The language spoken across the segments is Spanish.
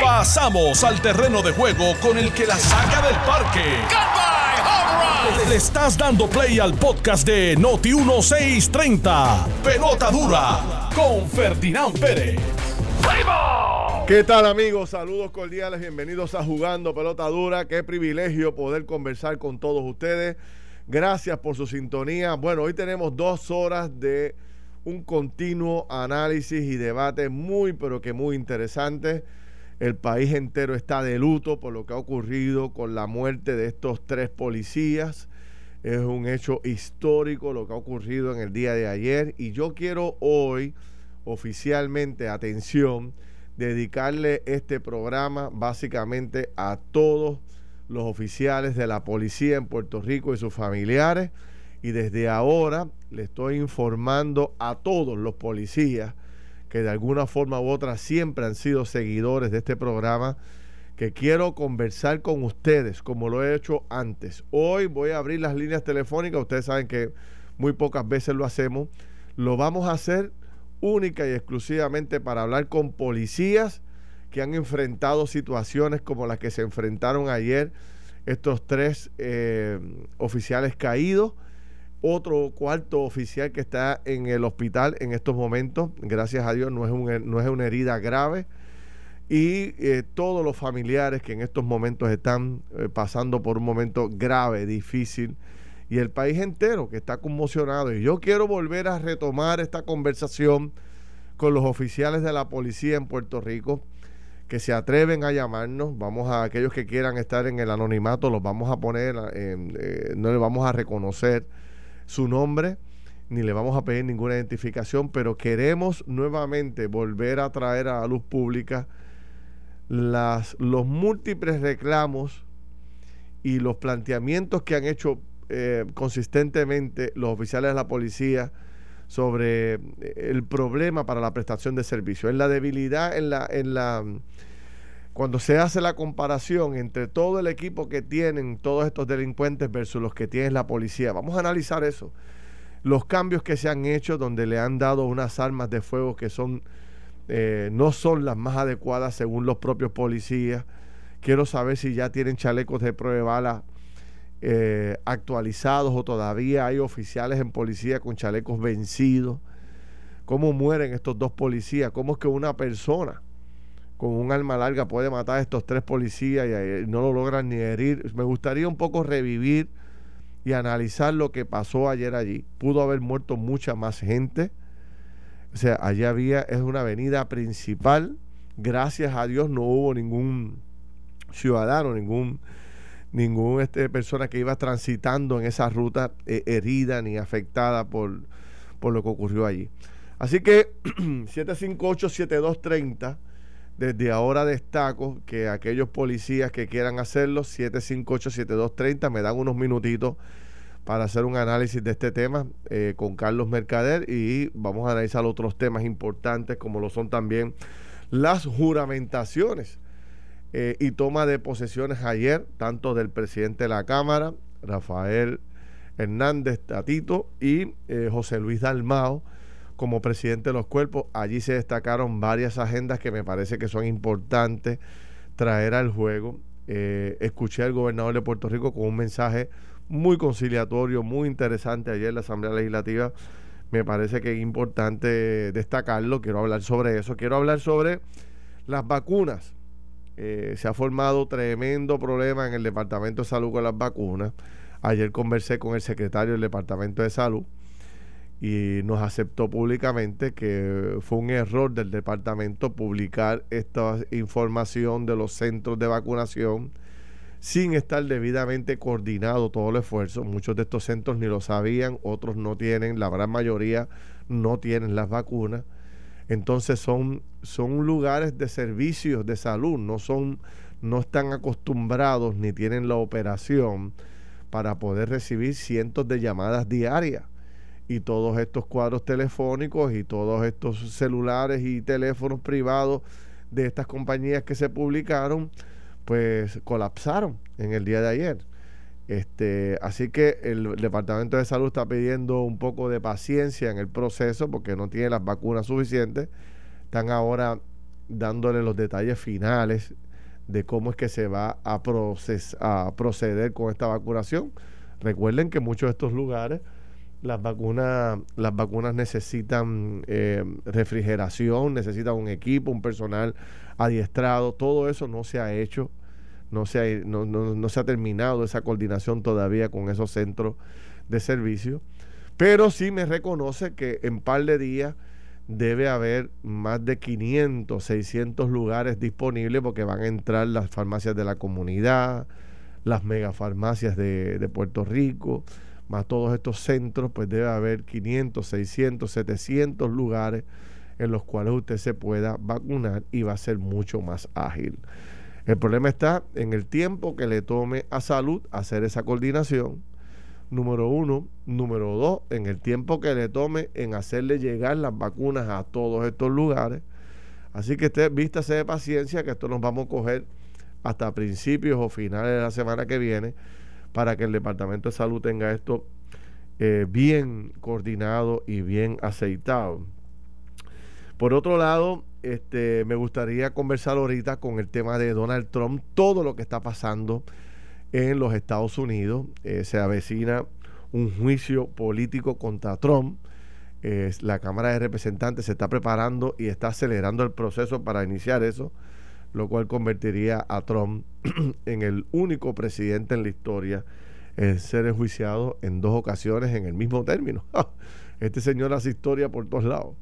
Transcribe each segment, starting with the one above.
Pasamos al terreno de juego con el que la saca del parque. Le estás dando play al podcast de Noti 1630. Pelota dura con Ferdinand Pérez. ¿Qué tal amigos? Saludos cordiales, bienvenidos a Jugando Pelota Dura. Qué privilegio poder conversar con todos ustedes. Gracias por su sintonía. Bueno, hoy tenemos dos horas de un continuo análisis y debate muy, pero que muy interesante. El país entero está de luto por lo que ha ocurrido con la muerte de estos tres policías. Es un hecho histórico lo que ha ocurrido en el día de ayer y yo quiero hoy oficialmente, atención, dedicarle este programa básicamente a todos los oficiales de la policía en Puerto Rico y sus familiares y desde ahora le estoy informando a todos los policías que de alguna forma u otra siempre han sido seguidores de este programa, que quiero conversar con ustedes como lo he hecho antes. Hoy voy a abrir las líneas telefónicas, ustedes saben que muy pocas veces lo hacemos. Lo vamos a hacer única y exclusivamente para hablar con policías que han enfrentado situaciones como las que se enfrentaron ayer estos tres eh, oficiales caídos otro cuarto oficial que está en el hospital en estos momentos. Gracias a Dios no es, no es una herida grave. Y eh, todos los familiares que en estos momentos están eh, pasando por un momento grave, difícil. Y el país entero que está conmocionado. Y yo quiero volver a retomar esta conversación con los oficiales de la policía en Puerto Rico que se atreven a llamarnos. Vamos a aquellos que quieran estar en el anonimato, los vamos a poner, eh, no les vamos a reconocer su nombre, ni le vamos a pedir ninguna identificación, pero queremos nuevamente volver a traer a la luz pública las, los múltiples reclamos y los planteamientos que han hecho eh, consistentemente los oficiales de la policía sobre eh, el problema para la prestación de servicios, en la debilidad, en la, en la cuando se hace la comparación entre todo el equipo que tienen todos estos delincuentes versus los que tiene la policía, vamos a analizar eso. Los cambios que se han hecho donde le han dado unas armas de fuego que son eh, no son las más adecuadas según los propios policías. Quiero saber si ya tienen chalecos de prueba de bala eh, actualizados o todavía hay oficiales en policía con chalecos vencidos. ¿Cómo mueren estos dos policías? ¿Cómo es que una persona con un arma larga puede matar a estos tres policías y, no lo logran ni herir. Me gustaría un poco revivir y analizar lo que pasó ayer allí. Pudo haber muerto mucha más gente. O sea, allí había, es una avenida principal. Gracias a Dios no hubo ningún ciudadano, ningún, ningún este, persona que iba transitando en esa ruta eh, herida ni afectada por, por lo que ocurrió allí. Así que 758-7230 desde ahora destaco que aquellos policías que quieran hacerlo, 758-7230, me dan unos minutitos para hacer un análisis de este tema eh, con Carlos Mercader y vamos a analizar otros temas importantes como lo son también las juramentaciones eh, y toma de posesiones ayer, tanto del presidente de la Cámara, Rafael Hernández Tatito, y eh, José Luis Dalmao como presidente de los cuerpos. Allí se destacaron varias agendas que me parece que son importantes traer al juego. Eh, escuché al gobernador de Puerto Rico con un mensaje muy conciliatorio, muy interesante ayer en la Asamblea Legislativa. Me parece que es importante destacarlo. Quiero hablar sobre eso. Quiero hablar sobre las vacunas. Eh, se ha formado tremendo problema en el Departamento de Salud con las vacunas. Ayer conversé con el secretario del Departamento de Salud y nos aceptó públicamente que fue un error del departamento publicar esta información de los centros de vacunación sin estar debidamente coordinado todo el esfuerzo. Muchos de estos centros ni lo sabían, otros no tienen, la gran mayoría no tienen las vacunas. Entonces son, son lugares de servicios de salud, no son, no están acostumbrados ni tienen la operación para poder recibir cientos de llamadas diarias y todos estos cuadros telefónicos y todos estos celulares y teléfonos privados de estas compañías que se publicaron, pues colapsaron en el día de ayer. Este, así que el Departamento de Salud está pidiendo un poco de paciencia en el proceso porque no tiene las vacunas suficientes. Están ahora dándole los detalles finales de cómo es que se va a, a proceder con esta vacunación. Recuerden que muchos de estos lugares las vacunas, las vacunas necesitan eh, refrigeración, necesitan un equipo, un personal adiestrado. Todo eso no se ha hecho, no se ha, no, no se ha terminado esa coordinación todavía con esos centros de servicio. Pero sí me reconoce que en par de días debe haber más de 500, 600 lugares disponibles porque van a entrar las farmacias de la comunidad, las megafarmacias de, de Puerto Rico, más todos estos centros, pues debe haber 500, 600, 700 lugares en los cuales usted se pueda vacunar y va a ser mucho más ágil. El problema está en el tiempo que le tome a salud hacer esa coordinación número uno. Número dos, en el tiempo que le tome en hacerle llegar las vacunas a todos estos lugares. Así que usted vístase de paciencia, que esto nos vamos a coger hasta principios o finales de la semana que viene para que el Departamento de Salud tenga esto eh, bien coordinado y bien aceitado. Por otro lado, este, me gustaría conversar ahorita con el tema de Donald Trump, todo lo que está pasando en los Estados Unidos. Eh, se avecina un juicio político contra Trump. la Cámara de Representantes se está preparando y está acelerando el proceso para iniciar eso, lo cual convertiría a Trump en el único presidente en la historia en ser enjuiciado en dos ocasiones en el mismo término. este señor hace historia por todos lados.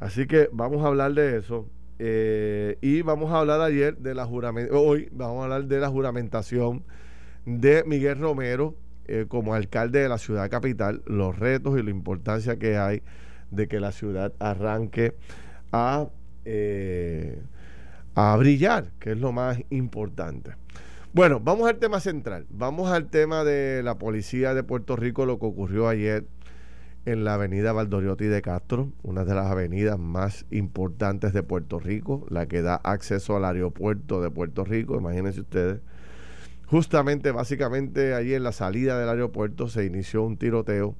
Así que vamos a hablar de eso. Eh, y vamos a hablar ayer de la juramentación, hoy vamos a hablar de la juramentación de Miguel Romero eh, como alcalde de la ciudad capital, los retos y la importancia que hay de que la ciudad arranque a, eh, a brillar, que es lo más importante. Bueno, vamos al tema central. Vamos al tema de la policía de Puerto Rico, lo que ocurrió ayer en la avenida Valdoriotti de Castro, una de las avenidas más importantes de Puerto Rico, la que da acceso al aeropuerto de Puerto Rico, imagínense ustedes. Justamente, básicamente, allí en la salida del aeropuerto se inició un tiroteo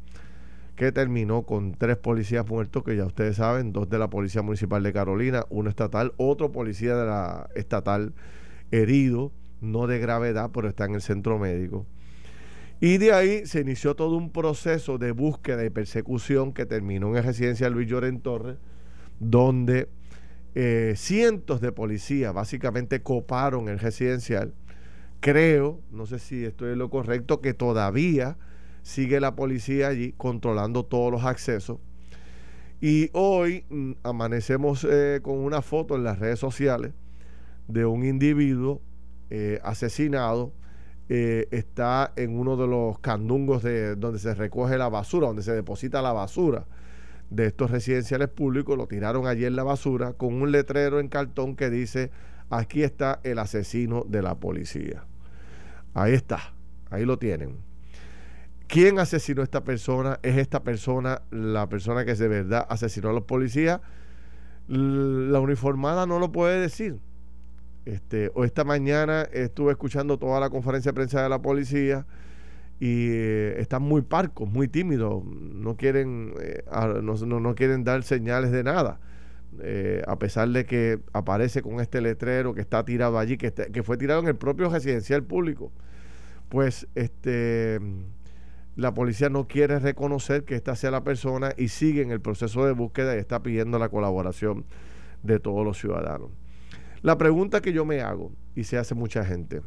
que terminó con tres policías muertos, que ya ustedes saben, dos de la Policía Municipal de Carolina, uno estatal, otro policía de la estatal herido, no de gravedad, pero está en el centro médico. Y de ahí se inició todo un proceso de búsqueda y persecución que terminó en la residencia Luis Lloren Torres, donde eh, cientos de policías básicamente coparon el residencial creo, no sé si estoy en lo correcto, que todavía sigue la policía allí controlando todos los accesos. Y hoy mm, amanecemos eh, con una foto en las redes sociales de un individuo eh, asesinado. Eh, está en uno de los candungos de donde se recoge la basura, donde se deposita la basura de estos residenciales públicos. Lo tiraron allí en la basura con un letrero en cartón que dice aquí está el asesino de la policía. Ahí está, ahí lo tienen. ¿Quién asesinó a esta persona? ¿Es esta persona la persona que de verdad asesinó a los policías? La uniformada no lo puede decir. Este, o esta mañana estuve escuchando toda la conferencia de prensa de la policía y eh, están muy parcos, muy tímidos, no quieren, eh, no, quieren dar señales de nada. Eh, a pesar de que aparece con este letrero que está tirado allí, que, que fue tirado en el propio residencial público, pues este la policía no quiere reconocer que esta sea la persona y sigue en el proceso de búsqueda y está pidiendo la colaboración de todos los ciudadanos. La pregunta que yo me hago, y se hace mucha gente,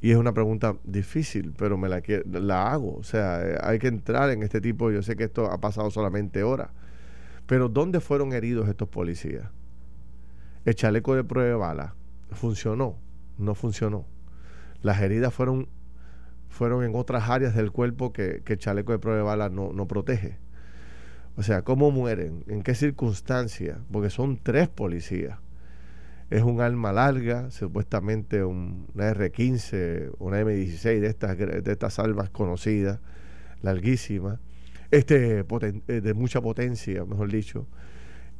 y es una pregunta difícil, pero me la, la hago, o sea, eh, hay que entrar en este tipo, yo sé que esto ha pasado solamente horas, pero ¿dónde fueron heridos estos policías? El chaleco de prueba de bala funcionó, no funcionó. Las heridas fueron, fueron en otras áreas del cuerpo que, el chaleco de prueba de bala no, no protege. O sea, ¿cómo mueren? ¿En qué circunstancias? Porque son tres policías. Es un arma larga, supuestamente una R-15, una M16 de estas, de estas armas conocidas, larguísimas este, eh, de mucha potencia, mejor dicho,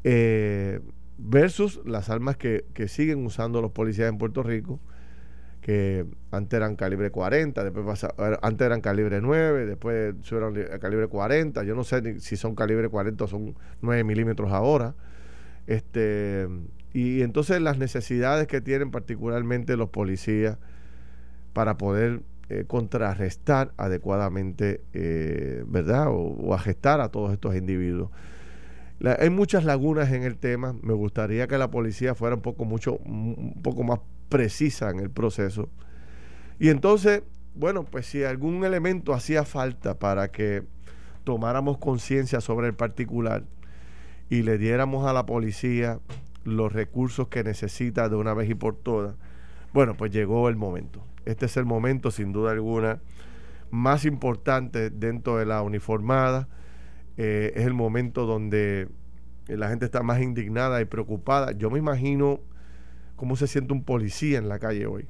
eh, versus las armas que, siguen usando los policías en Puerto Rico, que antes eran calibre 40, después antes eran calibre 9, después subieron a calibre 40, yo no sé si son calibre 40 o son 9 milímetros ahora. Este, Y entonces las necesidades que tienen particularmente los policías para poder eh, contrarrestar adecuadamente, eh, ¿verdad? O, o, gestar a todos estos individuos. hay muchas lagunas en el tema. Me gustaría que la policía fuera un poco, mucho, un poco más precisa en el proceso. Y entonces, bueno, pues si algún elemento hacía falta para que tomáramos conciencia sobre el particular y le diéramos a la policía los recursos que necesita de una vez y por todas, bueno, pues llegó el momento. Este es el momento, sin duda alguna, más importante dentro de la uniformada. Eh, es el momento donde la gente está más indignada y preocupada. Yo me imagino cómo se siente un policía en la calle hoy.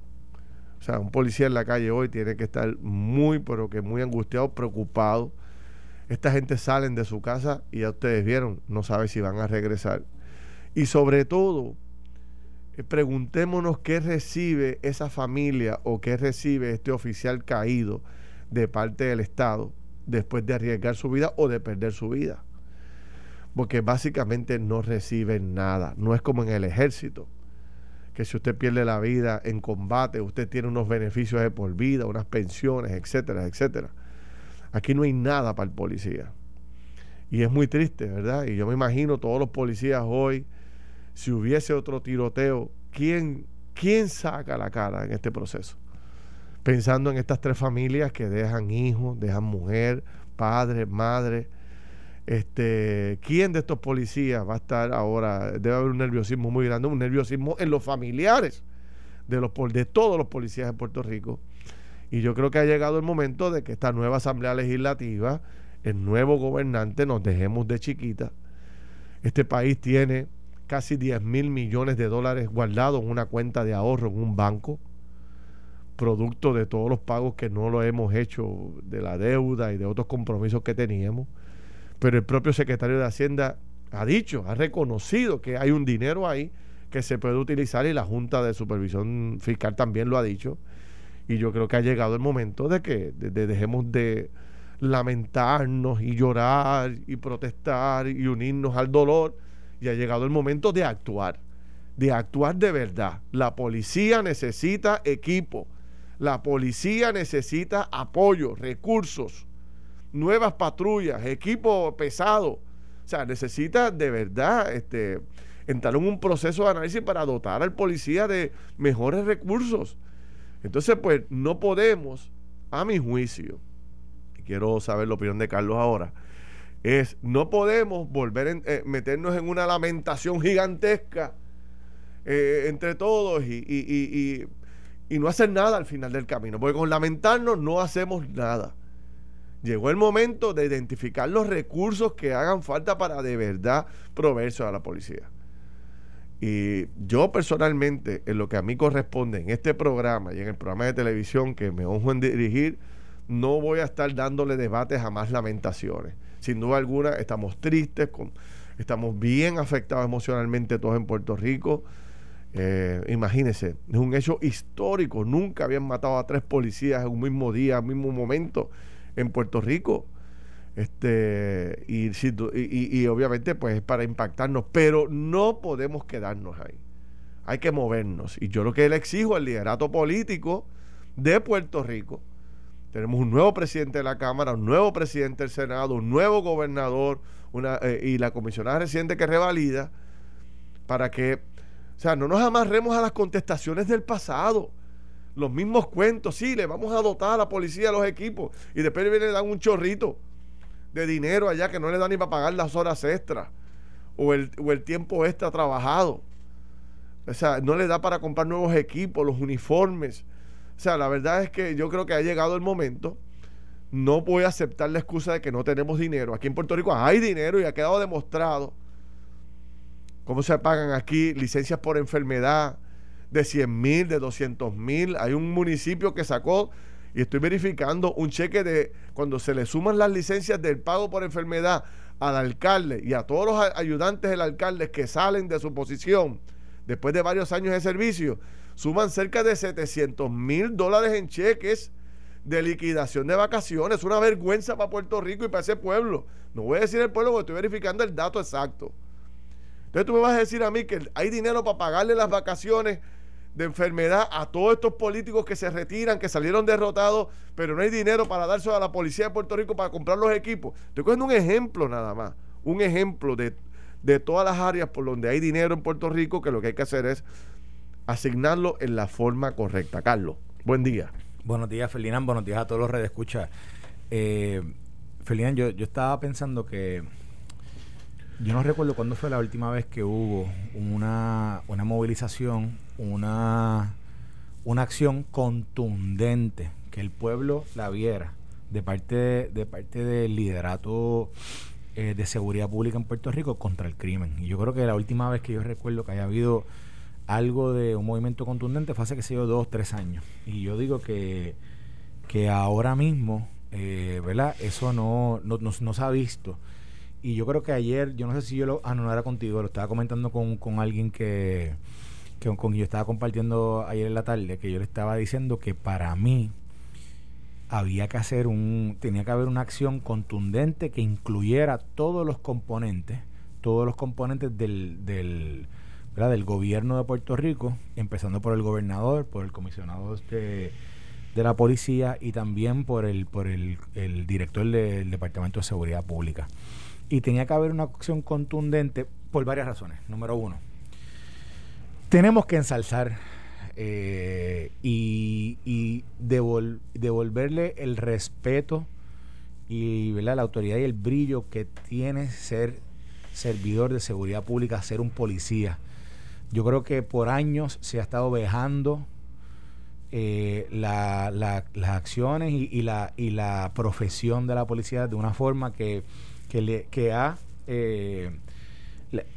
O sea, un policía en la calle hoy tiene que estar muy, pero que muy angustiado, preocupado. Esta gente salen de su casa y ya ustedes vieron, no sabe si van a regresar. Y sobre todo, eh, preguntémonos qué recibe esa familia o qué recibe este oficial caído de parte del Estado después de arriesgar su vida o de perder su vida. Porque básicamente no reciben nada. No es como en el ejército que si usted pierde la vida en combate, usted tiene unos beneficios de por vida, unas pensiones, etcétera, etcétera. Aquí no hay nada para el policía. Y es muy triste, ¿verdad? Y yo me imagino todos los policías hoy, si hubiese otro tiroteo, ¿quién, quién saca la cara en este proceso? Pensando en estas tres familias que dejan hijos, dejan mujer, padre, madre este, ¿Quién de estos policías va a estar ahora? Debe haber un nerviosismo muy grande, un nerviosismo en los familiares de, los, de todos los policías de Puerto Rico. Y yo creo que ha llegado el momento de que esta nueva Asamblea Legislativa, el nuevo gobernante, nos dejemos de chiquita. Este país tiene casi 10 mil millones de dólares guardados en una cuenta de ahorro en un banco, producto de todos los pagos que no lo hemos hecho de la deuda y de otros compromisos que teníamos pero el propio secretario de Hacienda ha dicho, ha reconocido que hay un dinero ahí que se puede utilizar y la Junta de Supervisión Fiscal también lo ha dicho. Y yo creo que ha llegado el momento de que dejemos de lamentarnos y llorar y protestar y unirnos al dolor. Y ha llegado el momento de actuar, de actuar de verdad. La policía necesita equipo, la policía necesita apoyo, recursos nuevas patrullas, equipo pesado. O sea, necesita de verdad este, entrar en un proceso de análisis para dotar al policía de mejores recursos. Entonces, pues no podemos, a mi juicio, y quiero saber la opinión de Carlos ahora, es no podemos volver a eh, meternos en una lamentación gigantesca eh, entre todos y, y, y no hacer nada al final del camino, porque con lamentarnos no hacemos nada. Llegó el momento de identificar los recursos que hagan falta para de verdad proveerse a la policía. Y yo personalmente, en lo que a mí corresponde en este programa y en el programa de televisión que me honro en dirigir, no voy a estar dándole debates a más lamentaciones. Sin duda alguna, estamos tristes, estamos bien afectados emocionalmente todos en Puerto Rico. Eh, imagínense, es un hecho histórico. Nunca habían matado a tres policías en un mismo día, en un mismo momento en Puerto Rico. Este, y, y, obviamente, pues es para impactarnos, pero no podemos quedarnos ahí. Hay que movernos. Y yo lo que le exijo al liderato político de Puerto Rico. Tenemos un nuevo presidente de la Cámara, un nuevo presidente del Senado, un nuevo gobernador una, eh, y la comisionada residente que revalida para que, o sea, no nos amarremos a las contestaciones del pasado los mismos cuentos, sí, le vamos a dotar a la policía los equipos y después le dan un chorrito de dinero allá que no le dan ni para pagar las horas extras o el, o el tiempo extra trabajado. O sea, no le da para comprar nuevos equipos, los uniformes. O sea, la verdad es que yo creo que ha llegado el momento. No voy a aceptar la excusa de que no tenemos dinero. Aquí en Puerto Rico hay dinero y ha quedado demostrado cómo se pagan aquí licencias por enfermedad, de 100 mil, de 200 mil. Hay un municipio que sacó, y estoy verificando, un cheque de cuando se le suman las licencias del pago por enfermedad al alcalde y a todos los ayudantes del alcalde que salen de su posición después de varios años de servicio, suman cerca de 700 mil dólares en cheques de liquidación de vacaciones. Es una vergüenza para Puerto Rico y para ese pueblo. No voy a decir el pueblo porque estoy verificando el dato exacto. Entonces tú me vas a decir a mí que hay dinero para pagarle las vacaciones de enfermedad a todos estos políticos que se retiran, que salieron derrotados, pero no hay dinero para dárselo a la policía de Puerto Rico para comprar los equipos. Estoy cogiendo un ejemplo nada más, un ejemplo de, de todas las áreas por donde hay dinero en Puerto Rico que lo que hay que hacer es asignarlo en la forma correcta. Carlos, buen día. Buenos días, Ferdinand. Buenos días a todos los redes escucha. Eh, Ferdinand, yo, yo estaba pensando que yo no recuerdo cuándo fue la última vez que hubo una, una movilización, una, una acción contundente, que el pueblo la viera de parte, de parte del liderato eh, de seguridad pública en Puerto Rico contra el crimen. Y yo creo que la última vez que yo recuerdo que haya habido algo de un movimiento contundente fue hace que se dio dos, tres años. Y yo digo que, que ahora mismo, eh, ¿verdad? Eso no, no, no, se ha visto. Y yo creo que ayer, yo no sé si yo lo, ah, contigo, lo estaba comentando con, con alguien que, que con quien yo estaba compartiendo ayer en la tarde, que yo le estaba diciendo que para mí había que hacer un, tenía que haber una acción contundente que incluyera todos los componentes, todos los componentes del, del del gobierno de Puerto Rico, empezando por el gobernador, por el comisionado de, de la policía y también por el, por el, el director del Departamento de Seguridad Pública. Y tenía que haber una acción contundente por varias razones. Número uno, tenemos que ensalzar eh, y, devolverle el respeto y la autoridad y el brillo que tiene ser servidor de seguridad pública, ser un policía yo creo que por años se ha estado vejando eh, las acciones y la profesión de la policía de una forma que, le, que ha, eh,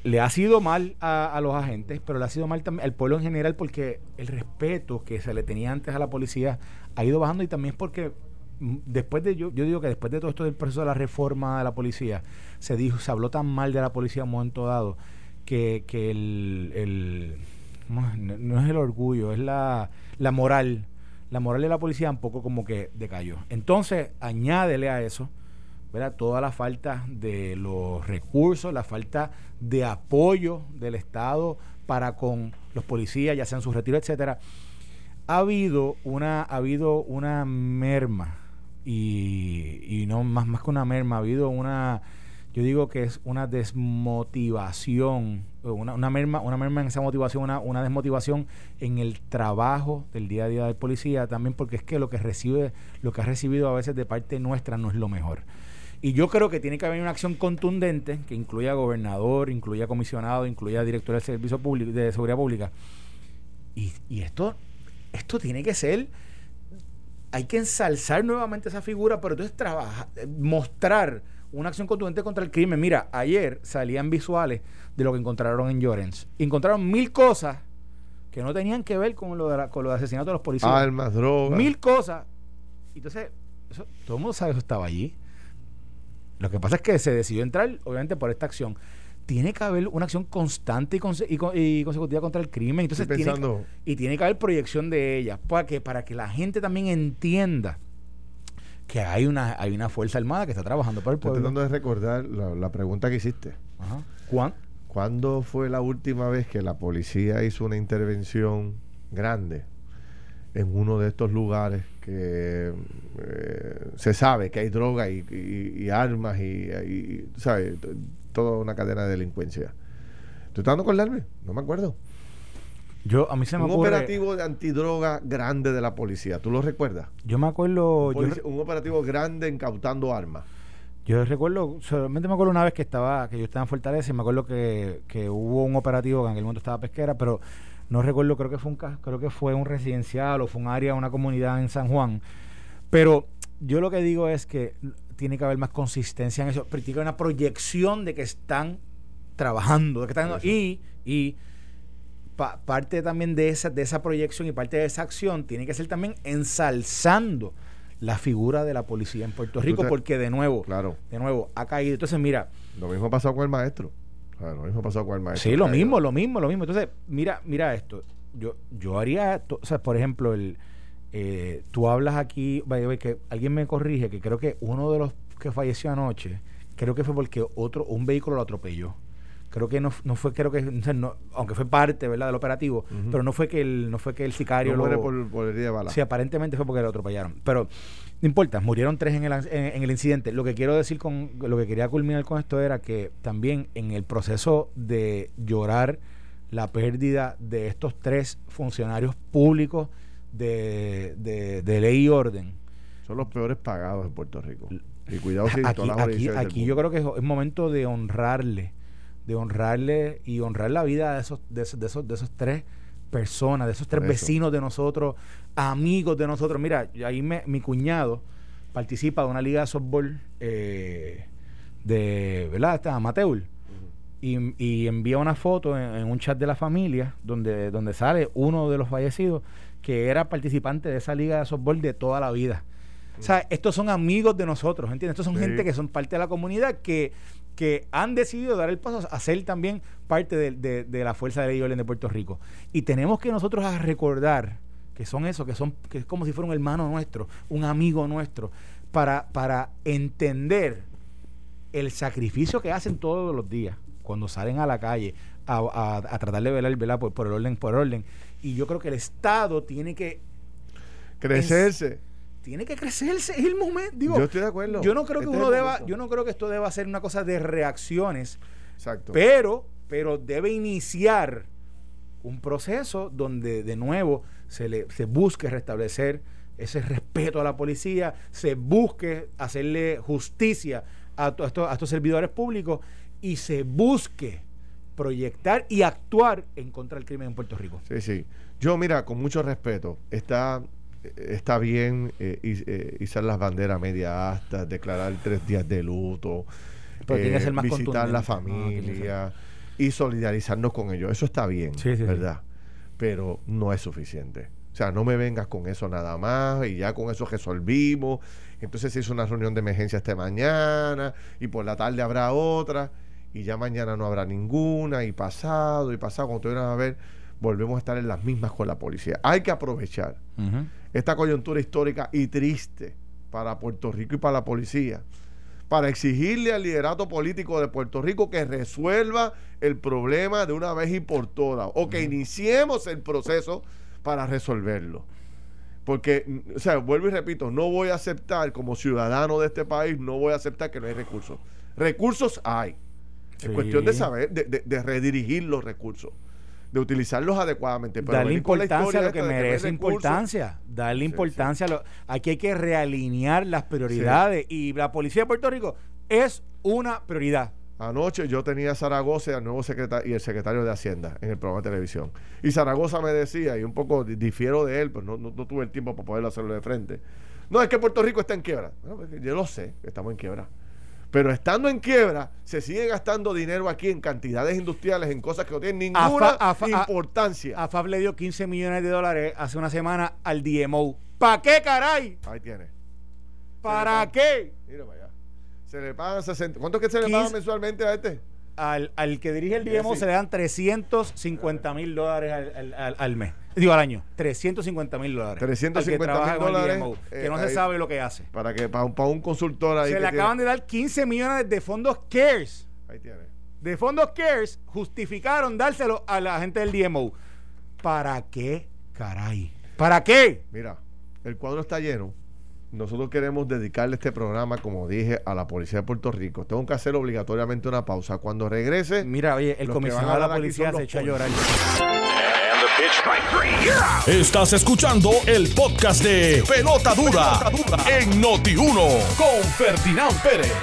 le, ha sido mal a, los agentes, pero le ha sido mal también al pueblo en general porque el respeto que se le tenía antes a la policía ha ido bajando y también porque mm, después de yo, yo digo que después de todo esto del proceso de la reforma de la policía se dijo se habló tan mal de la policía en un momento dado que, que el, el no, es el orgullo, es la, la moral. La moral de la policía un poco como que decayó. Entonces, añádele a eso, ¿verdad? Toda la falta de los recursos, la falta de apoyo del Estado para con los policías, ya sean sus retiros, etcétera. Ha habido una, ha habido una merma y, no más, más que una merma, ha habido una yo digo que es una desmotivación, una, una, merma, una merma en esa motivación, una, una desmotivación en el trabajo del día a día del policía, también porque es que lo que recibe, lo que ha recibido a veces de parte nuestra no es lo mejor. Y yo creo que tiene que haber una acción contundente que incluya gobernador, incluya comisionado, incluya director del servicio público, de seguridad pública. Y, y esto, esto tiene que ser hay que ensalzar nuevamente esa figura, pero entonces trabajar, mostrar una acción contundente contra el crimen. Mira, ayer salían visuales de lo que encontraron en Llorens. Encontraron mil cosas que no tenían que ver con lo de, con lo de asesinato de los policías. Armas, drogas. Mil cosas. Entonces, todo el mundo sabe que eso estaba allí. Lo que pasa es que se decidió entrar, obviamente, por esta acción. Tiene que haber una acción constante y, consecutiva contra el crimen. Entonces, tiene y tiene que haber proyección de ella. ¿Para que Para que la gente también entienda que hay una, hay una fuerza armada que está trabajando para el pueblo. Estoy tratando de recordar la, pregunta que hiciste. Ajá. ¿Cuándo fue la última vez que la policía hizo una intervención grande en uno de estos lugares que eh, se sabe que hay droga y, armas y, ¿sabes? Toda una cadena de delincuencia. ¿Estoy tratando de acordarme? No me acuerdo. Yo, a mí se me un operativo de antidroga grande de la policía. ¿Tú lo recuerdas? Yo me acuerdo. Un, operativo grande incautando armas. Yo recuerdo, solamente me acuerdo una vez que estaba, que yo estaba en Fortaleza y me acuerdo que, que hubo un operativo que en aquel momento estaba pesquera, pero no recuerdo, creo que fue un creo que fue un residencial o fue un área, una comunidad en San Juan. Pero yo lo que digo es que tiene que haber más consistencia en eso, pero tiene que haber una proyección de que están trabajando, de que están y, y parte también de esa, de esa proyección y parte de esa acción tiene que ser también ensalzando la figura de la policía en Puerto Rico, porque de nuevo, claro. de nuevo, ha caído. Entonces, mira. Lo mismo ha pasado con el maestro. lo mismo ha pasado con el maestro. Sí, lo mismo, lo mismo, lo mismo. Entonces, mira, mira esto. Yo, yo haría, o sea, por ejemplo, el eh, tú hablas aquí, que alguien me corrige, que creo que uno de los que falleció anoche, creo que fue porque otro, un vehículo lo atropelló creo que no, no fue creo que no, aunque fue parte verdad del operativo pero no fue que el no fue que el sicario no lo por, por el día de bala. Sí aparentemente fue porque lo atropellaron. Pero no importa murieron tres en el, en, el incidente. Lo que quiero decir con lo que quería culminar con esto era que también en el proceso de llorar la pérdida de estos tres funcionarios públicos de, de, ley y orden. Son los peores pagados en Puerto Rico. Y cuidado si aquí, aquí, aquí yo creo que es momento de honrarle de honrarle y honrar la vida de esos, de esos, de esos, de esos tres personas, de esos tres vecinos de nosotros, amigos de nosotros. Mira, ahí me, mi cuñado participa de una liga de softball eh, de, ¿verdad? Está amateur. y, y, envía una foto en, un chat de la familia donde, donde sale uno de los fallecidos que era participante de esa liga de softball de toda la vida. O sea, estos son amigos de nosotros, ¿entiendes? Estos son gente que son parte de la comunidad que que han decidido dar el paso a ser también parte de, la Fuerza de Ley y Orden de Puerto Rico. Y tenemos que nosotros recordar que son eso, que son que es como si fuera un hermano nuestro, un amigo nuestro, para, para entender el sacrificio que hacen todos los días cuando salen a la calle a, tratar de velar, velar por, por, el orden, por orden. Y yo creo que el Estado tiene que crecerse tiene que crecerse, es el momento. Digo, yo estoy de acuerdo. Yo no creo que este uno deba, yo no creo que esto deba ser una cosa de reacciones. Exacto. Pero, pero debe iniciar un proceso donde de nuevo se le se busque restablecer ese respeto a la policía, se busque hacerle justicia a, estos, a estos servidores públicos y se busque proyectar y actuar en contra del crimen en Puerto Rico. Sí, sí. Yo, mira, con mucho respeto, está está bien eh, eh, izar las banderas media hasta, declarar tres días de luto, eh, visitar la familia y solidarizarnos con ellos. Eso está bien, ¿verdad? Pero no es suficiente. O sea, no me vengas con eso nada más y ya con eso resolvimos. Entonces se hizo una reunión de emergencia esta mañana y por la tarde habrá otra y ya mañana no habrá ninguna y pasado y pasado, cuando te a ver, volvemos a estar en las mismas con la policía. Hay que aprovechar esta coyuntura histórica y triste para Puerto Rico y para la policía, para exigirle al liderato político de Puerto Rico que resuelva el problema de una vez y por todas, o que iniciemos el proceso para resolverlo. Porque, o sea, vuelvo y repito, no voy a aceptar como ciudadano de este país, no voy a aceptar que no hay recursos. Recursos hay. Es cuestión de saber, de redirigir los recursos de utilizarlos adecuadamente. darle importancia a lo que merece importancia. Darle importancia a lo. Aquí hay que realinear las prioridades. Y la policía de Puerto Rico es una prioridad. Anoche yo tenía a Zaragoza, el nuevo secretario y el secretario de Hacienda en el programa de televisión. Y Zaragoza me decía, y un poco difiero de él, pero no, tuve el tiempo para poderlo hacerlo de frente. No, es que Puerto Rico está en quiebra. yo lo sé, estamos en quiebra. Pero estando en quiebra, se sigue gastando dinero aquí en cantidades industriales, en cosas que no tienen ninguna importancia. A, FAB le dio 15 millones de dólares hace una semana al DMO. ¿Para qué, caray? Ahí tiene. ¿Para qué? Mira para allá. Se le pagan 60. ¿Cuánto es que se le paga mensualmente a este? Al, al que dirige el DMO se le dan 350 mil dólares al, al, al mes. Digo, al año. 350 mil dólares. 350 mil dólares. que no se sabe lo que hace. Para que para un, para un consultor ahí. Se le acaban de dar 15 millones de fondos CARES. Ahí tiene. De fondos CARES justificaron dárselo a la gente del DMO. ¿Para qué, caray? ¿Para qué? Mira, el cuadro está lleno. Nosotros queremos dedicarle este programa, como dije, a la policía de Puerto Rico. Tengo que hacer obligatoriamente una pausa. Cuando regrese. Mira, oye, el comisionado de la policía se echó a llorar. Estás escuchando el podcast de Pelota Dura, en Noti1 con Ferdinand Pérez.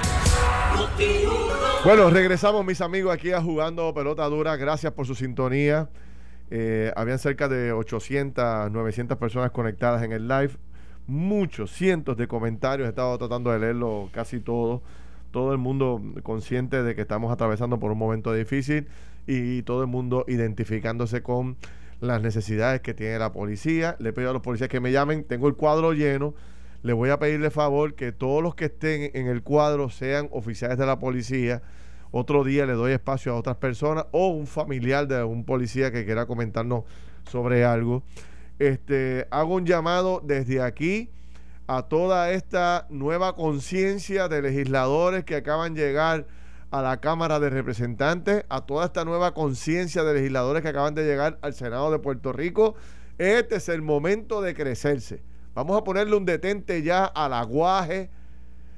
Bueno, regresamos mis amigos aquí a jugando Pelota Dura. Gracias por su sintonía. Eh, habían cerca de 800, 900 personas conectadas en el live. Muchos, cientos de comentarios. He estado tratando de leerlo casi todo. Todo el mundo consciente de que estamos atravesando por un momento difícil y todo el mundo identificándose con las necesidades que tiene la policía. Le pido a los policías que me llamen. Tengo el cuadro lleno. Le voy a pedirle favor que todos los que estén en el cuadro sean oficiales de la policía. Otro día le doy espacio a otras personas o un familiar de un policía que quiera comentarnos sobre algo. Este, hago un llamado desde aquí a toda esta nueva conciencia de legisladores que acaban de llegar a la Cámara de Representantes, a toda esta nueva conciencia de legisladores que acaban de llegar al Senado de Puerto Rico. Este es el momento de crecerse. Vamos a ponerle un detente ya al aguaje,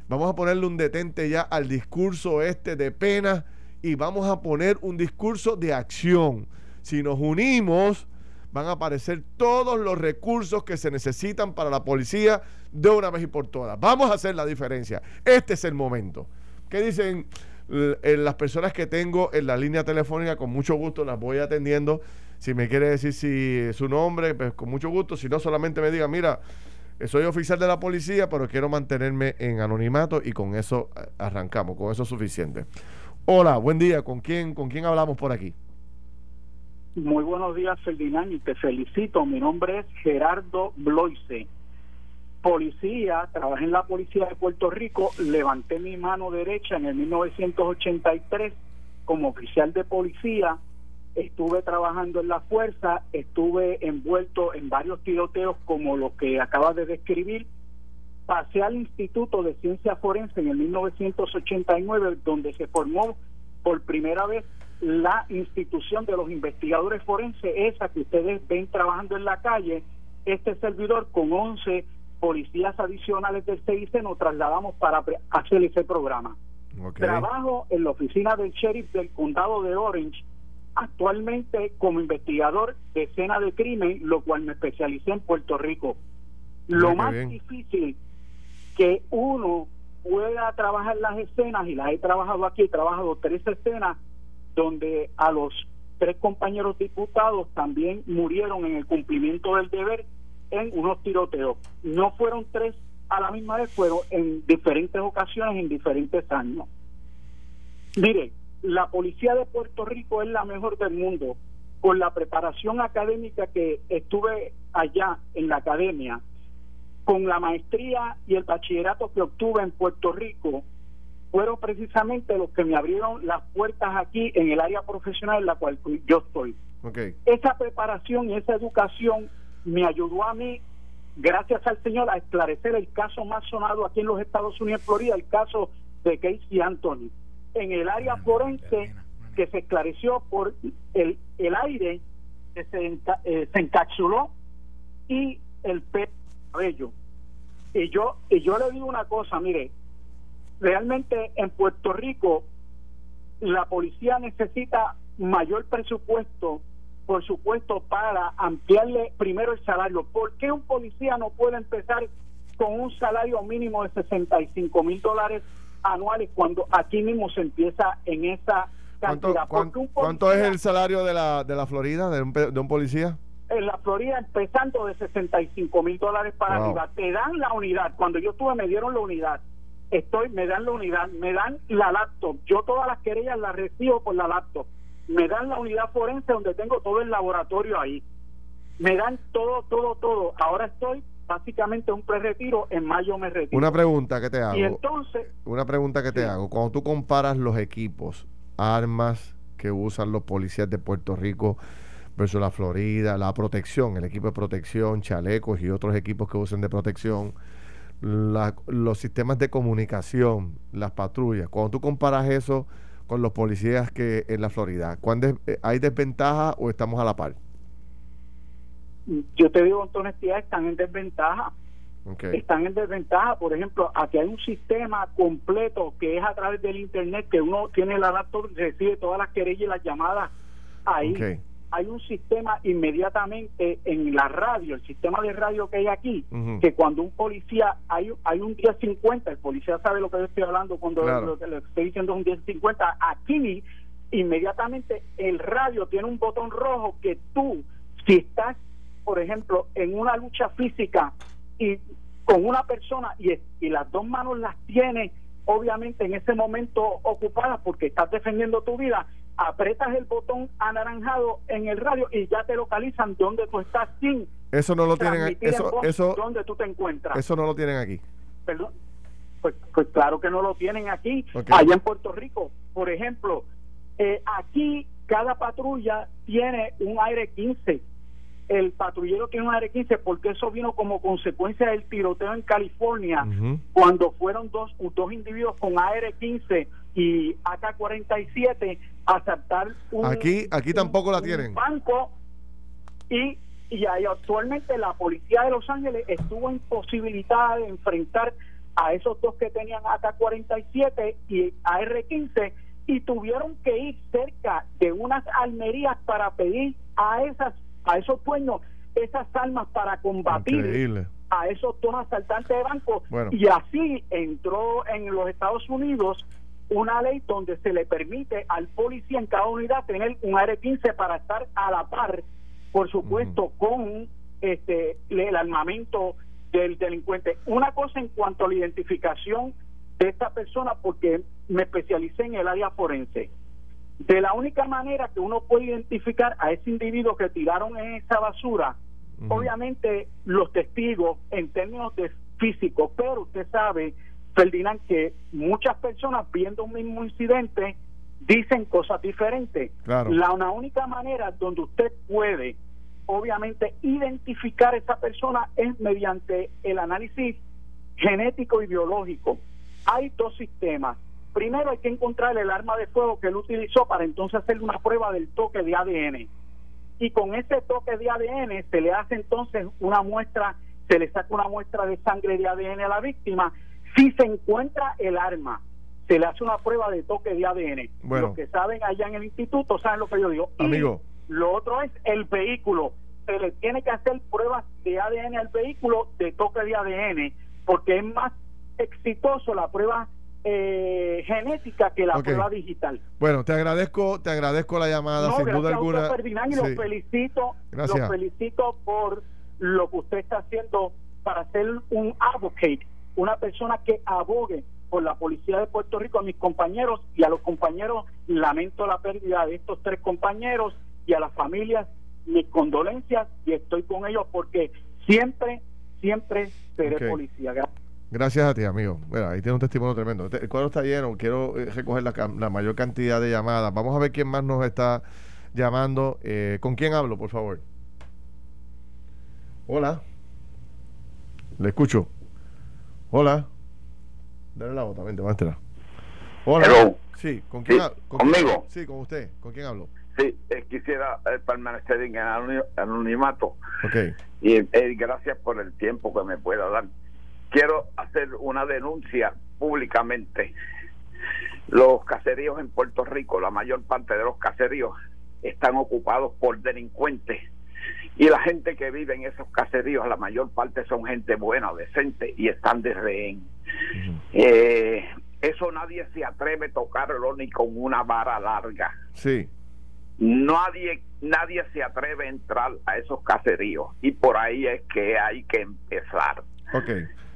vamos a ponerle un detente ya al discurso este de pena y vamos a poner un discurso de acción. Si nos unimos, van a aparecer todos los recursos que se necesitan para la policía de una vez y por todas. Vamos a hacer la diferencia. Este es el momento. ¿Qué dicen eh, las personas que tengo en la línea telefónica? Con mucho gusto las voy atendiendo. Si me quiere decir si su nombre, pues con mucho gusto. Si no, solamente me diga, mira, eh, soy oficial de la policía, pero quiero mantenerme en anonimato y con eso eh, arrancamos, con eso es suficiente. Hola, buen día. ¿Con quién, con quién hablamos por aquí? Muy buenos días, Ferdinand, y te felicito. Mi nombre es Gerardo Bloise. Policía, trabajé en la policía de Puerto Rico, levanté mi mano derecha en el 1983 como oficial de policía estuve trabajando en la fuerza, estuve envuelto en varios tiroteos como lo que acabas de describir. Pasé al Instituto de Ciencia Forense en el 1989, donde se formó por primera vez la institución de los investigadores forenses, esa que ustedes ven trabajando en la calle. Este servidor con 11 policías adicionales del CIC nos trasladamos para hacer ese programa. Trabajo en la oficina del sheriff del condado de Orange actualmente como investigador de escena de crimen, lo cual me especialicé en Puerto Rico. Lo más difícil que uno pueda trabajar las escenas, y las he trabajado aquí, he trabajado tres escenas donde a los tres compañeros diputados también murieron en el cumplimiento del deber en unos tiroteos. No fueron tres a la misma vez, fueron en diferentes ocasiones, en diferentes años. Mire, la policía de Puerto Rico es la mejor del mundo. Con la preparación académica que estuve allá en la academia, con la maestría y el bachillerato que obtuve en Puerto Rico, fueron precisamente los que me abrieron las puertas aquí en el área profesional en la cual yo estoy. Esa preparación y esa educación me ayudó a mí, gracias al Señor, a esclarecer el caso más sonado aquí en los Estados Unidos, Florida, el caso de Casey Anthony en el área forense que se esclareció por el, el aire que se, eh, se encapsuló y el pelo cabello. Y yo, y yo le digo una cosa, mire, realmente en Puerto Rico la policía necesita mayor presupuesto, por supuesto, para ampliarle primero el salario. ¿Por qué un policía no puede empezar con un salario mínimo de 65 mil dólares anuales cuando aquí mismo se empieza en esa cantidad. ¿Cuánto, es el salario de la, de la Florida, de un, de un policía? En la Florida empezando de 65 mil dólares para arriba. Te dan la unidad. Cuando yo estuve me dieron la unidad. Estoy, me dan la unidad, me dan la laptop. Yo todas las querellas las recibo por la laptop. Me dan la unidad forense donde tengo todo el laboratorio ahí. Me dan todo, todo, todo. Ahora estoy básicamente un pre-retiro, en mayo me retiro. Una pregunta que te hago. Y entonces... Una pregunta que te hago. Cuando tú comparas los equipos, armas que usan los policías de Puerto Rico versus la Florida, la protección, el equipo de protección, chalecos y otros equipos que usan de protección, los sistemas de comunicación, las patrullas, cuando tú comparas eso con los policías que en la Florida, eh, ¿hay desventaja o estamos a la par? yo te digo con honestidad, están en desventaja. Están en desventaja. Por ejemplo, aquí hay un sistema completo que es a través del Internet, que uno tiene la laptop, recibe todas las querellas y las llamadas ahí. Hay un sistema inmediatamente en la radio, el sistema de radio que hay aquí, que cuando un policía, hay, hay un 1050, el policía sabe lo que yo estoy hablando cuando lo, que le estoy diciendo es un 1050, aquí inmediatamente el radio tiene un botón rojo que tú, si estás por ejemplo, en una lucha física y con una persona y, y las dos manos las tienes obviamente en ese momento ocupadas porque estás defendiendo tu vida, apretas el botón anaranjado en el radio y ya te localizan donde tú estás sin eso no lo tienen eso eso donde tú te encuentras. eso no lo tienen aquí. Perdón. Pues, pues claro que no lo tienen aquí allá en Puerto Rico. Por ejemplo eh, aquí cada patrulla tiene un aire 15 el patrullero tiene un AR-15 porque eso vino como consecuencia del tiroteo en California cuando fueron dos, dos individuos con AR-15 y AK-47 aceptar un, aquí aquí tampoco la tienen. banco y y ahí actualmente la policía de Los Ángeles estuvo imposibilitada de enfrentar a esos dos que tenían AK-47 y AR-15 y tuvieron que ir cerca de unas almerías para pedir a esas a esos dueños esas armas para combatir a esos dos asaltantes de banco. Y así entró en los Estados Unidos una ley donde se le permite al policía en cada unidad tener un AR-15 para estar a la par por supuesto, con este el armamento del delincuente. Una cosa en cuanto a la identificación de esta persona, porque me especialicé en el área forense. De la única manera que uno puede identificar a ese individuo que tiraron en esa basura, obviamente los testigos en términos de físico, pero usted sabe, Ferdinand, que muchas personas viendo un mismo incidente dicen cosas diferentes. La una única manera donde usted puede obviamente identificar a esa persona es mediante el análisis genético y biológico. Hay dos sistemas. Primero hay que encontrar el arma de fuego que él utilizó para entonces hacer una prueba del toque de ADN. Y con ese toque de ADN se le hace entonces una muestra, se le saca una muestra de sangre de ADN a la víctima. Si se encuentra el arma, se le hace una prueba de toque de ADN. Los que saben allá en el instituto saben lo que yo digo. Amigo. Lo otro es el vehículo. Se le tiene que hacer pruebas de ADN al vehículo de toque de ADN, porque es más exitoso la prueba eh, genética que la prueba digital. Bueno, te agradezco, te agradezco la llamada, sin duda alguna. y los felicito, los felicito por lo que usted está haciendo para ser un advocate, una persona que abogue por la policía de Puerto Rico a mis compañeros y a los compañeros lamento la pérdida de estos tres compañeros y a las familias mis condolencias y estoy con ellos porque siempre, siempre seré policía. Gracias. a ti, amigo. Mira, ahí tiene un testimonio tremendo. El cuadro está lleno. Quiero eh, recoger la, mayor cantidad de llamadas. Vamos a ver quién más nos está llamando. Eh, ¿Con quién hablo, por favor? Hola. Le escucho. Hola. Dale la voz también, maestra. Hola. Sí, ¿con quién ¿Conmigo? sí, con usted. ¿Con quién hablo? Sí, eh, quisiera eh, permanecer en el anonimato. Okay. Y eh, gracias por el tiempo que me pueda dar. Quiero hacer una denuncia públicamente. Los caseríos en Puerto Rico, la mayor parte de los caseríos están ocupados por delincuentes. Y la gente que vive en esos caseríos, la mayor parte son gente buena, decente, y están de rehén. eso nadie se atreve a tocarlo ni con una vara larga. Sí nadie nadie se atreve a entrar a esos caseríos y por ahí es que hay que empezar. Ok,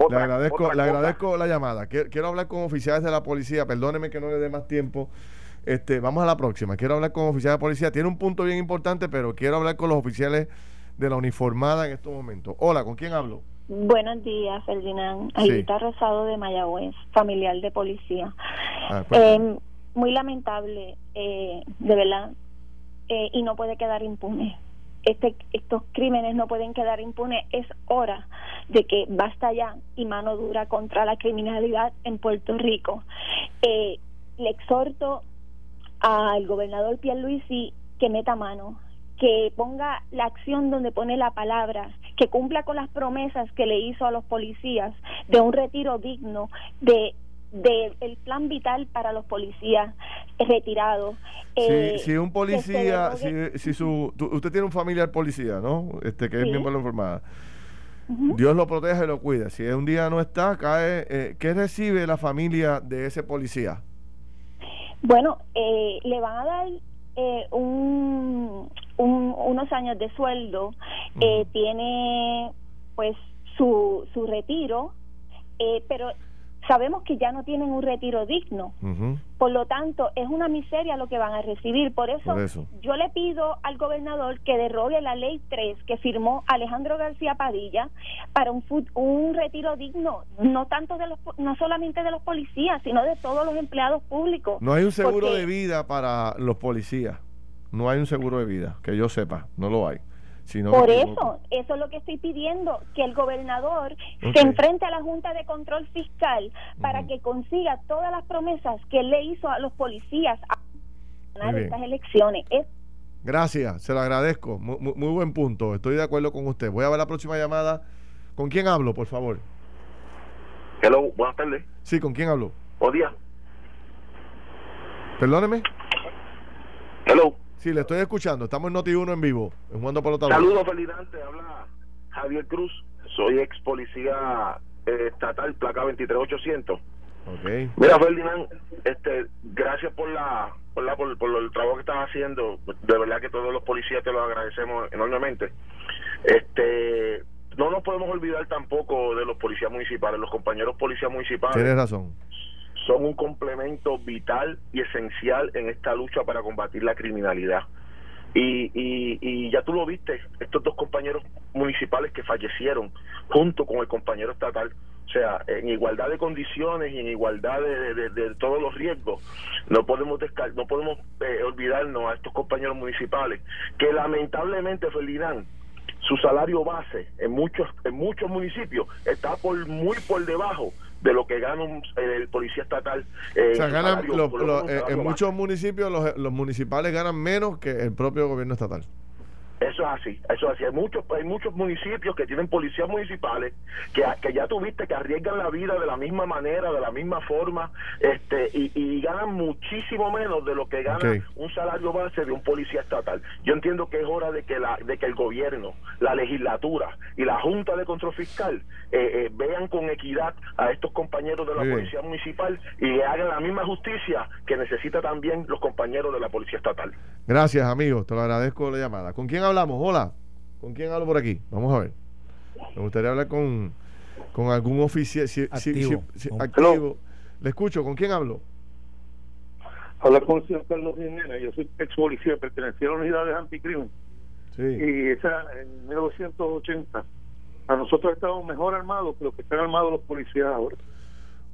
le agradezco, le agradezco la llamada. Quiero, hablar con oficiales de la policía, perdóneme que no le dé más tiempo. Este, vamos a la próxima. Quiero hablar con oficiales de policía. Tiene un punto bien importante, pero quiero hablar con los oficiales de la uniformada en estos momentos. Hola, ¿con quién hablo? Buenos días, Ferdinand. Ahí está Rosado de Mayagüez, familiar de policía. Ah, eh, muy lamentable, eh, de verdad, eh, y no puede quedar impune. Este, estos crímenes no pueden quedar impunes. Es hora de que basta ya y mano dura contra la criminalidad en Puerto Rico. Eh, le exhorto al gobernador Pierluisi que meta mano, que ponga la acción donde pone la palabra, que cumpla con las promesas que le hizo a los policías de un retiro digno, de del plan vital para los policías retirados. Eh, si, un policía, si, si su, usted tiene un familiar policía, ¿no? Este que es miembro de la informada. Dios lo protege y lo cuida. Si un día no está, cae. Eh, ¿Qué recibe la familia de ese policía? Bueno, eh, le van a dar eh, un, unos años de sueldo. tiene, pues, su, su retiro. pero sabemos que ya no tienen un retiro digno. Por lo tanto, es una miseria lo que van a recibir. Por eso, yo le pido al gobernador que derrogue la ley 3 que firmó Alejandro García Padilla para un, un retiro digno, no tanto de los no solamente de los policías, sino de todos los empleados públicos. No hay un seguro de vida para los policías. No hay un seguro de vida, que yo sepa, no lo hay. Por eso, eso es lo que estoy pidiendo, que el gobernador se enfrente a la Junta de Control Fiscal para que consiga todas las promesas que él le hizo a los policías a ganar estas elecciones. Gracias, se lo agradezco. Muy, buen punto, estoy de acuerdo con usted. Voy a ver la próxima llamada. ¿Con quién hablo, por favor? Hello, buenas tardes. Sí, ¿con quién hablo? Día. Perdóneme. Hello. Sí, le estoy escuchando. Estamos en Noti1 en vivo, en Jugando por Saludos, Felidante. Habla Javier Cruz. Soy ex policía eh, estatal, placa 23800. Okay. Mira, Ferdinand, este, gracias por la, por, la, por, por, el trabajo que estás haciendo. De verdad que todos los policías te lo agradecemos enormemente. Este, no nos podemos olvidar tampoco de los policías municipales, los compañeros policías municipales. Tienes razón son un complemento vital y esencial en esta lucha para combatir la criminalidad. Y, y, ya tú lo viste, estos dos compañeros municipales que fallecieron junto con el compañero estatal, o sea, en igualdad de condiciones y en igualdad de, todos los riesgos, no podemos no podemos eh, olvidarnos a estos compañeros municipales que lamentablemente, Ferdinand, su salario base en muchos en muchos municipios está por muy por debajo de lo que gana el policía estatal. Eh, en muchos municipios los, los municipales ganan menos que el propio gobierno estatal. Eso es así, eso es así. Hay muchos, hay muchos municipios que tienen policías municipales que, que ya tuviste que arriesgan la vida de la misma manera, de la misma forma, este, y, ganan muchísimo menos de lo que gana un salario base de un policía estatal. Yo entiendo que es hora de que la, de que el gobierno, la legislatura y la Junta de Control Fiscal eh, eh, vean con equidad a estos compañeros de la policía municipal y hagan la misma justicia que necesita también los compañeros de la policía estatal. Gracias, amigo. Te lo agradezco la llamada. ¿Con quién hablamos? Hola. ¿Con quién hablo por aquí? Vamos a ver. Me gustaría hablar con, con algún oficial activo. Le escucho. ¿Con quién hablo? Habla con el señor Carlos Jiménez. Yo soy ex policía, pertenecía a la unidad de anticrimen. Sí. Y esa en 1980. A nosotros estamos mejor armados que los que están armados los policías ahora.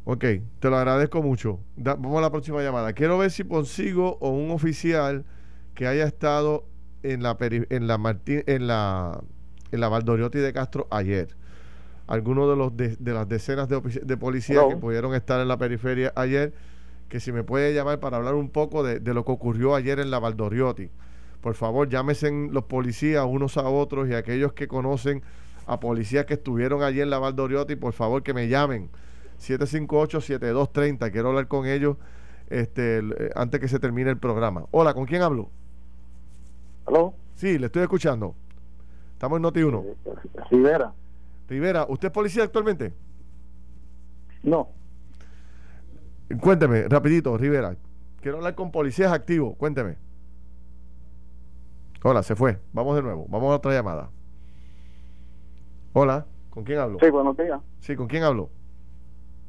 Ok, te lo agradezco mucho. vamos a la próxima llamada. Quiero ver si consigo o un oficial que haya estado en la en la Martín, en la en la Valdoriotti de Castro ayer. Algunos de los de, las decenas de, de policías que pudieron estar en la periferia ayer, que si me puede llamar para hablar un poco de, lo que ocurrió ayer en la Valdoriotti. Por favor, llámese los policías unos a otros y aquellos que conocen a policías que estuvieron allí en la Valdoriotti, por favor que me llamen. 758-7230. Quiero hablar con ellos este, eh, antes que se termine el programa. Hola, ¿con quién hablo? ¿Aló? Sí, le estoy escuchando. Estamos en Noti1. Eh, Rivera. Rivera, ¿usted es policía actualmente? No. Cuénteme, rapidito, Rivera. Quiero hablar con policías activos. Cuénteme. Hola, se fue. Vamos de nuevo. Vamos a otra llamada. Hola, ¿con quién hablo? Sí, buenos días. Sí, ¿con quién hablo?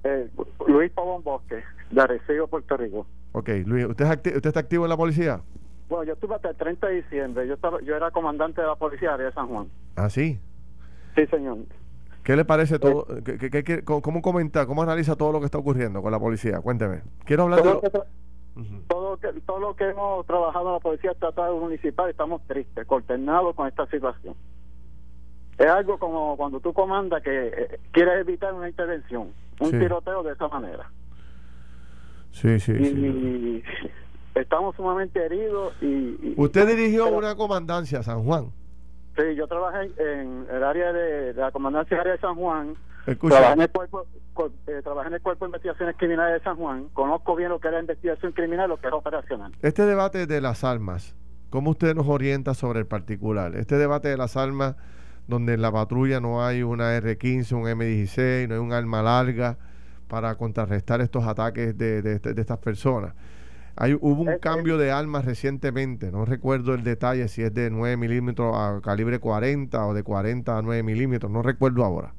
Eh, Luis Pavón Bosque, de Arecibo, Puerto Rico. Ok, Luis, ¿usted, ¿usted está activo en la policía? Bueno, yo estuve hasta el 30 de diciembre. Yo estaba, yo era comandante de la policía de San Juan. ¿Ah, sí? Sí, señor. ¿Qué le parece todo? ¿qué, cómo comenta, cómo analiza todo lo que está ocurriendo con la policía? Cuénteme. Quiero hablar todo de... todo, que, todo lo que hemos trabajado en la policía estatal municipal estamos tristes, consternados con esta situación. Es algo como cuando tú comandas que eh, quieres evitar una intervención, un tiroteo de esa manera. Sí, sí, sí estamos sumamente heridos y... ¿Usted dirigió una comandancia San Juan? Sí, yo trabajé en el área de, la comandancia área de San Juan. Trabajé en, el cuerpo, eh, trabajé en el cuerpo de investigaciones criminales de San Juan. Conozco bien lo que era investigación criminal, lo que era operacional. Este debate de las armas, ¿cómo usted nos orienta sobre el particular? Este debate de las armas, donde en la patrulla no hay una R-15, un M-16, no hay un arma larga para contrarrestar estos ataques de, de estas personas. Hay, hubo un cambio de armas recientemente, no recuerdo el detalle si es de 9 milímetros a calibre 40 o de 40 a 9 milímetros, no recuerdo ahora.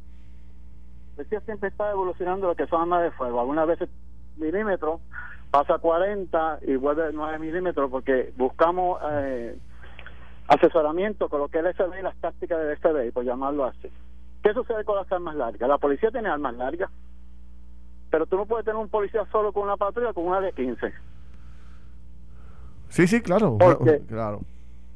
Decía siempre está evolucionando lo que son armas de fuego. Algunas veces milímetros pasa a 40 y vuelve a 9 milímetros porque buscamos eh, asesoramiento con lo que es el FBI y las tácticas del FBI, por llamarlo así. ¿Qué sucede con las armas largas? La policía tiene armas largas, pero tú no puedes tener un policía solo con una patrulla con una de 15 Sí, sí, claro. claro.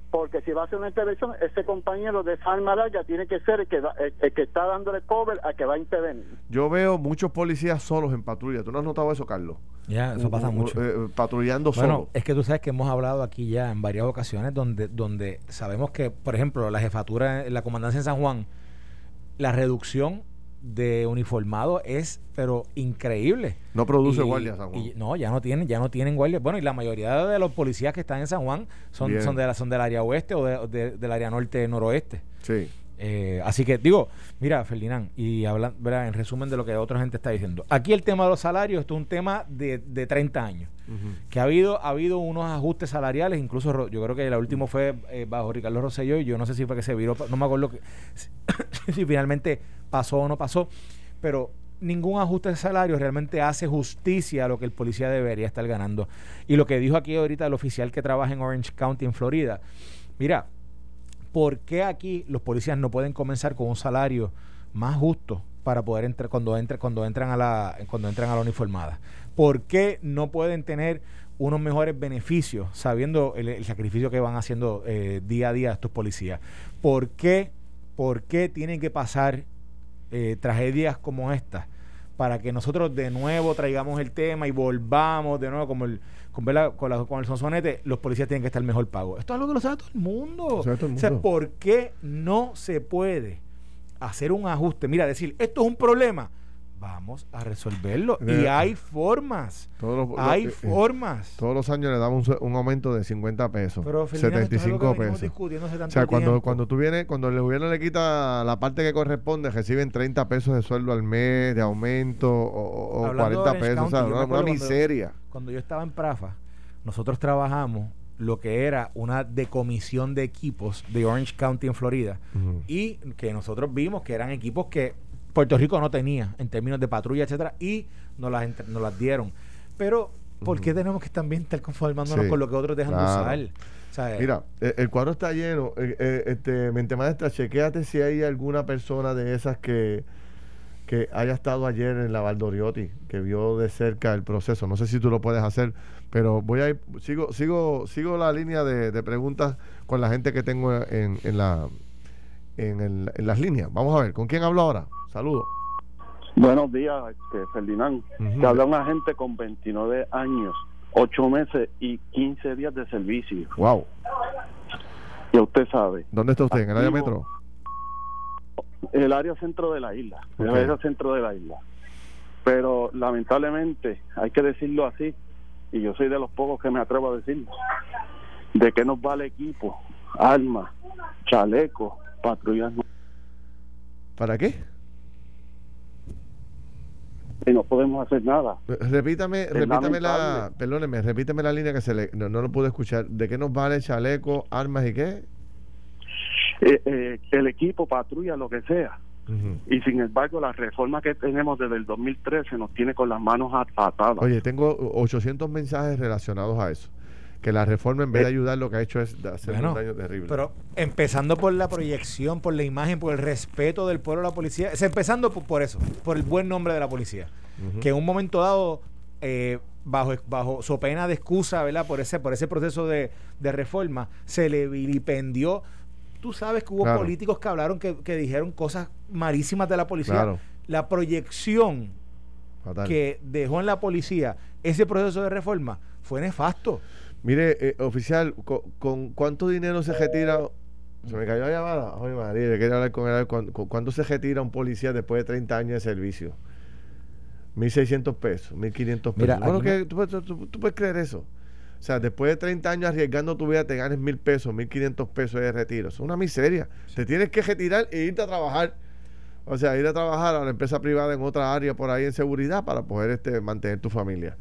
porque si va a hacer una intervención, ese compañero de esa arma larga tiene que ser el que, el, que está dándole cover a que va a intervenir. Yo veo muchos policías solos en patrulla. ¿Tú no has notado eso, Carlos? Ya, eso pasa mucho. Eh, patrullando bueno, Es que tú sabes que hemos hablado aquí ya en varias ocasiones donde, donde sabemos que, por ejemplo, la jefatura, la comandancia en San Juan, la reducción de uniformado es pero increíble. No produce guardias San Juan. no, ya no tienen, ya no tienen guardias. Bueno, y la mayoría de los policías que están en San Juan son, son, de la, son del área oeste o de, del área norte noroeste. Sí. Eh, así que digo, mira, Ferdinand, y hablando, en resumen de lo que otra gente está diciendo. Aquí el tema de los salarios, esto es un tema de, de 30 años. Que ha habido, ha habido unos ajustes salariales, incluso yo creo que el último fue eh, bajo Ricardo Rosselló, y yo no sé si fue que se viró, no me acuerdo que, si finalmente pasó o no pasó, pero ningún ajuste de salario realmente hace justicia a lo que el policía debería estar ganando. Y lo que dijo aquí ahorita el oficial que trabaja en Orange County, en Florida, mira, ¿por qué aquí los policías no pueden comenzar con un salario más justo para poder entrar cuando cuando entran a la cuando entran a la uniformada? ¿Por qué no pueden tener unos mejores beneficios sabiendo el, sacrificio que van haciendo eh, día a día estos policías? ¿Por qué, por qué tienen que pasar eh, tragedias como esta para que nosotros de nuevo traigamos el tema y volvamos de nuevo como el con, con, con el sonsonete, los policías tienen que estar mejor pagos. Esto es algo que lo sabe todo el mundo. O sea, ¿por qué no se puede hacer un ajuste? Mira, decir, esto es un problema vamos a resolverlo. Y hay formas. hay eh, eh, formas. todos los años le damos un, aumento de 50 pesos. 75 pesos. O sea, cuando, cuando tú vienes, cuando el gobierno le quita la parte que corresponde, reciben 30 pesos de sueldo al mes, de aumento, o, 40 pesos. o sea, una, miseria. Cuando, yo estaba en Prafa, nosotros trabajamos lo que era una decomisión de equipos de Orange County en Florida y que nosotros vimos que eran equipos que Puerto Rico no tenía en términos de patrulla, etcétera, y nos las, nos las dieron. Pero, ¿por qué tenemos que también estar conformándonos con lo que otros dejan de usar? Mira, e, el, cuadro está lleno. Eh, eh, este, mente maestra, chequéate si hay alguna persona de esas que, que haya estado ayer en la Valdoriotti, que vio de cerca el proceso. No sé si tú lo puedes hacer, pero voy a ir, sigo, sigo, sigo la línea de, preguntas con la gente que tengo en, en la en, en las líneas. Vamos a ver, ¿con quién hablo ahora? Saludos. Buenos días, este, Ferdinand. Te habla un agente con 29 años, 8 meses y 15 días de servicio. Wow. Y usted sabe. ¿Dónde está usted? ¿En el área metro? El área centro de la isla. El área centro de la isla. Pero lamentablemente, hay que decirlo así, y yo soy de los pocos que me atrevo a decirlo, de qué nos vale equipo, armas, chalecos, patrullas. ¿Para qué? y no podemos hacer nada. Repítame, repítame la, perdóneme, repítame la línea que se le, no, lo pude escuchar. ¿De qué nos vale chaleco, armas y qué? Eh, eh, el equipo, patrulla, lo que sea. Y sin embargo, la reforma que tenemos desde el 2013 nos tiene con las manos atadas. Oye, tengo 800 mensajes relacionados a eso que la reforma en vez de eh, ayudar lo que ha hecho es hacer un daño terrible. Pero empezando por la proyección, por la imagen, por el respeto del pueblo a la policía, es empezando por, eso, por el buen nombre de la policía, que en un momento dado eh, bajo bajo su pena de excusa, ¿verdad? Por ese por ese proceso de, reforma se le vilipendió. Tú sabes que hubo políticos que hablaron que, dijeron cosas malísimas de la policía. La proyección que dejó en la policía ese proceso de reforma fue nefasto. Mire, eh, oficial, ¿con, cuánto dinero se retira? Se me cayó la llamada. Ay, María, quería hablar con él. ¿Cuánto se retira un policía después de 30 años de servicio? 1.600 pesos, 1.500 pesos. bueno, que, ¿tú, puedes creer eso? O sea, después de 30 años arriesgando tu vida, te ganes 1.000 pesos, 1.500 pesos de retiro. Es una miseria. Te tienes que retirar e irte a trabajar. O sea, ir a trabajar a la empresa privada en otra área por ahí en seguridad para poder este, mantener tu familia.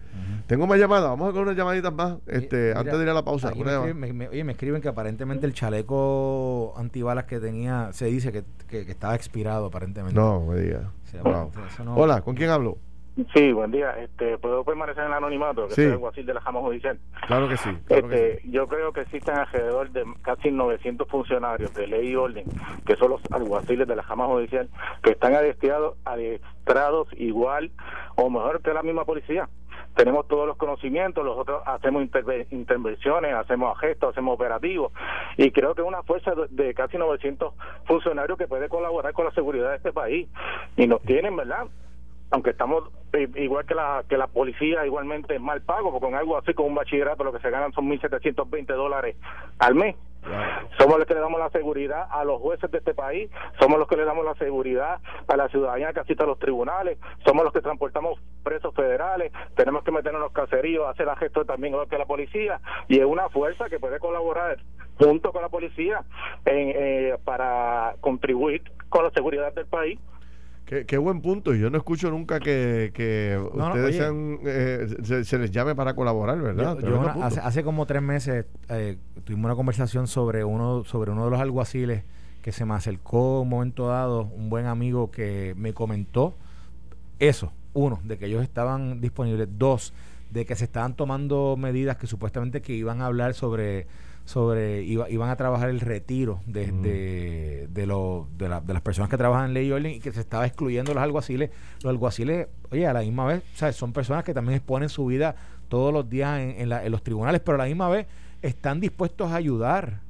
Tengo más llamadas, vamos a con unas llamaditas más este, antes de ir a la pausa. Me oye, me escriben que aparentemente el chaleco antibalas que tenía, se dice que, que, estaba expirado aparentemente. No, me diga. Hola, ¿con quién hablo? Sí, buen día. Este, ¿Puedo permanecer en el anonimato? Que sí. soy alguacil de la Jama Judicial. Claro que sí. este, Yo creo que existen alrededor de casi 900 funcionarios de ley y orden, que son los alguaciles de la Jama Judicial, que están adiestrados, adiestrados igual o mejor que la misma policía. Tenemos todos los conocimientos, nosotros hacemos intervenciones, hacemos gestos, hacemos operativos y creo que es una fuerza de, casi 900 funcionarios que puede colaborar con la seguridad de este país y nos tienen, ¿verdad? aunque estamos eh, igual que la que la policía igualmente mal pago porque con algo así como un bachillerato lo que se ganan son 1.720 dólares al mes somos los que le damos la seguridad a los jueces de este país, somos los que le damos la seguridad a la ciudadanía que asiste a los tribunales, somos los que transportamos presos federales, tenemos que meternos en los caseríos, hacer la gestión también igual que la policía, y es una fuerza que puede colaborar junto con la policía eh, para contribuir con la seguridad del país. Qué, buen punto. Yo no escucho nunca que, ustedes eh, se, les llame para colaborar, ¿verdad? hace, como tres meses eh, tuvimos una conversación sobre uno, sobre uno de los alguaciles que se me acercó un momento dado, un buen amigo que me comentó eso. Uno, de que ellos estaban disponibles. Dos, de que se estaban tomando medidas que supuestamente que iban a hablar sobre sobre iban a trabajar el retiro de, de, de, de, las personas que trabajan en ley y orden y que se estaba excluyendo los alguaciles. Los alguaciles, oye, a la misma vez, son personas que también exponen su vida todos los días en, los tribunales, pero a la misma vez están dispuestos a ayudar.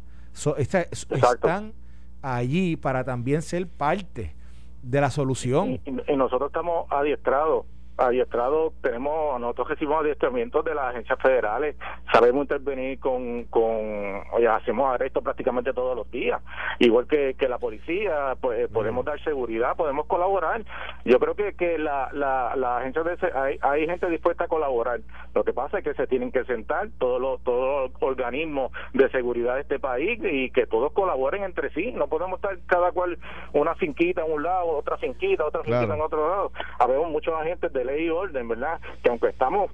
están allí para también ser parte de la solución. y nosotros estamos adiestrados adiestrados, tenemos, nosotros recibimos adiestramientos de las agencias federales, sabemos intervenir con, con oye, hacemos arrestos prácticamente todos los días, igual que, que la policía, pues podemos dar seguridad, podemos colaborar. Yo creo que, que la, la, la agencia de hay, hay gente dispuesta a colaborar. Lo que pasa es que se tienen que sentar todos los, todos los organismos de seguridad de este país y que todos colaboren entre sí. No podemos estar cada cual una finquita en un lado, otra finquita, otra finquita en otro lado. Habemos muchos agentes de ley y orden, ¿verdad? Que aunque estamos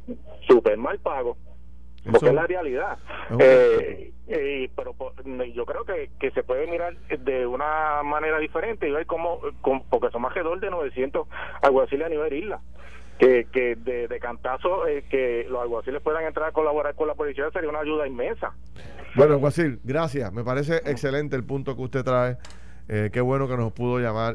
súper mal pagos, porque es la realidad. Eh, eh, pero yo creo que, que se puede mirar de una manera diferente y ver cómo, porque somos alrededor de 900 alguaciles a nivel isla. Que, que de, de cantazo eh, que los alguaciles puedan entrar a colaborar con la policía sería una ayuda inmensa. Bueno, Alguacil, gracias. Me parece excelente el punto que usted trae. qué bueno que nos pudo llamar.